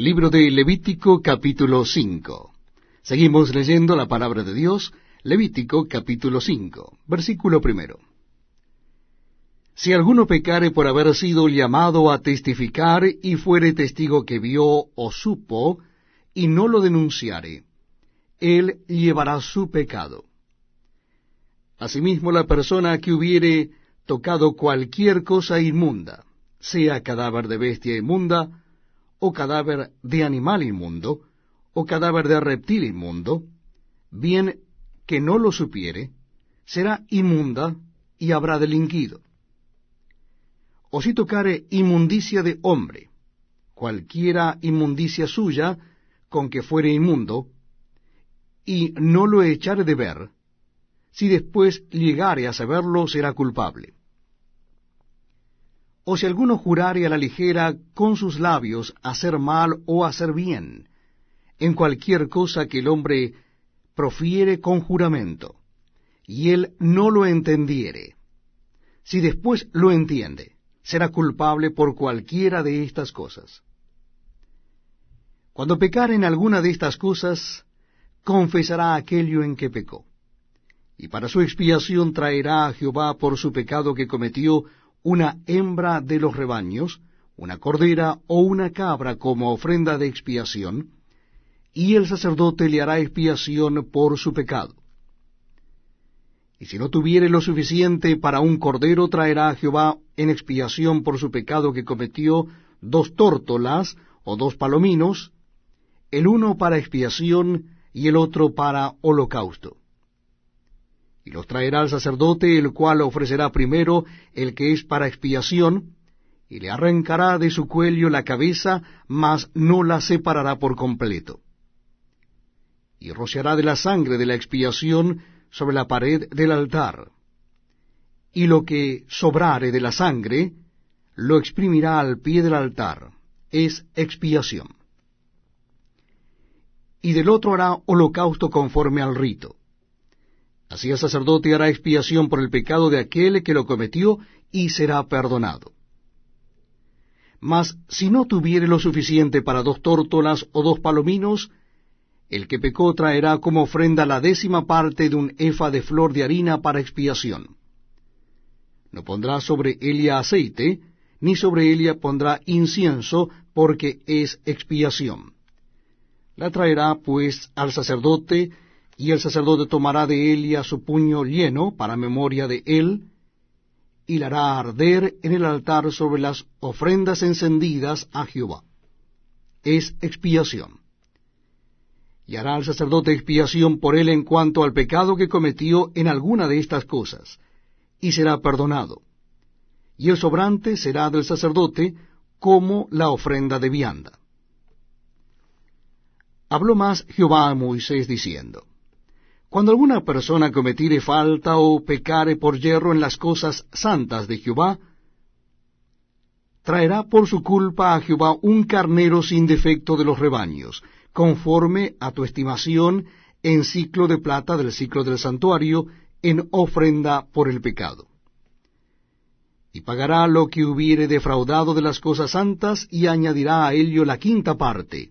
Libro de Levítico capítulo 5. Seguimos leyendo la palabra de Dios, Levítico capítulo 5, versículo primero. Si alguno pecare por haber sido llamado a testificar y fuere testigo que vio o supo, y no lo denunciare, él llevará su pecado. Asimismo la persona que hubiere tocado cualquier cosa inmunda, sea cadáver de bestia inmunda, o cadáver de animal inmundo, o cadáver de reptil inmundo, bien que no lo supiere, será inmunda y habrá delinquido. O si tocare inmundicia de hombre, cualquiera inmundicia suya con que fuere inmundo, y no lo echare de ver, si después llegare a saberlo será culpable o si alguno jurare a la ligera con sus labios hacer mal o hacer bien, en cualquier cosa que el hombre profiere con juramento, y él no lo entendiere, si después lo entiende, será culpable por cualquiera de estas cosas. Cuando pecare en alguna de estas cosas, confesará aquello en que pecó, y para su expiación traerá a Jehová por su pecado que cometió una hembra de los rebaños, una cordera o una cabra como ofrenda de expiación, y el sacerdote le hará expiación por su pecado. Y si no tuviere lo suficiente para un cordero, traerá a Jehová en expiación por su pecado que cometió dos tórtolas o dos palominos, el uno para expiación y el otro para holocausto y los traerá al sacerdote, el cual ofrecerá primero el que es para expiación, y le arrancará de su cuello la cabeza, mas no la separará por completo. Y rociará de la sangre de la expiación sobre la pared del altar. Y lo que sobrare de la sangre, lo exprimirá al pie del altar, es expiación. Y del otro hará holocausto conforme al rito Así el sacerdote hará expiación por el pecado de aquel que lo cometió y será perdonado. Mas si no tuviere lo suficiente para dos tórtolas o dos palominos, el que pecó traerá como ofrenda la décima parte de un efa de flor de harina para expiación. No pondrá sobre ella aceite, ni sobre ella pondrá incienso, porque es expiación. La traerá pues al sacerdote, y el sacerdote tomará de Elia su puño lleno para memoria de él, y la hará arder en el altar sobre las ofrendas encendidas a Jehová. Es expiación. Y hará el sacerdote expiación por él en cuanto al pecado que cometió en alguna de estas cosas, y será perdonado. Y el sobrante será del sacerdote como la ofrenda de vianda. Habló más Jehová a Moisés diciendo, cuando alguna persona cometiere falta o pecare por yerro en las cosas santas de Jehová, traerá por su culpa a Jehová un carnero sin defecto de los rebaños, conforme a tu estimación en ciclo de plata del ciclo del santuario, en ofrenda por el pecado. Y pagará lo que hubiere defraudado de las cosas santas, y añadirá a ello la quinta parte,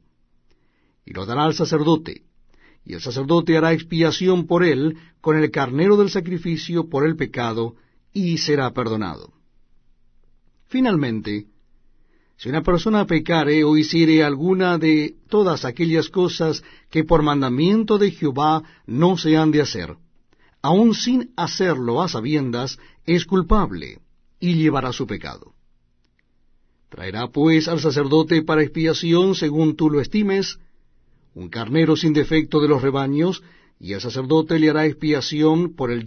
y lo dará al sacerdote, y el sacerdote hará expiación por él con el carnero del sacrificio por el pecado, y será perdonado. Finalmente, si una persona pecare o hiciere alguna de todas aquellas cosas que por mandamiento de Jehová no se han de hacer, aun sin hacerlo a sabiendas, es culpable y llevará su pecado. Traerá pues al sacerdote para expiación según tú lo estimes, un carnero sin defecto de los rebaños, y el sacerdote le hará expiación por el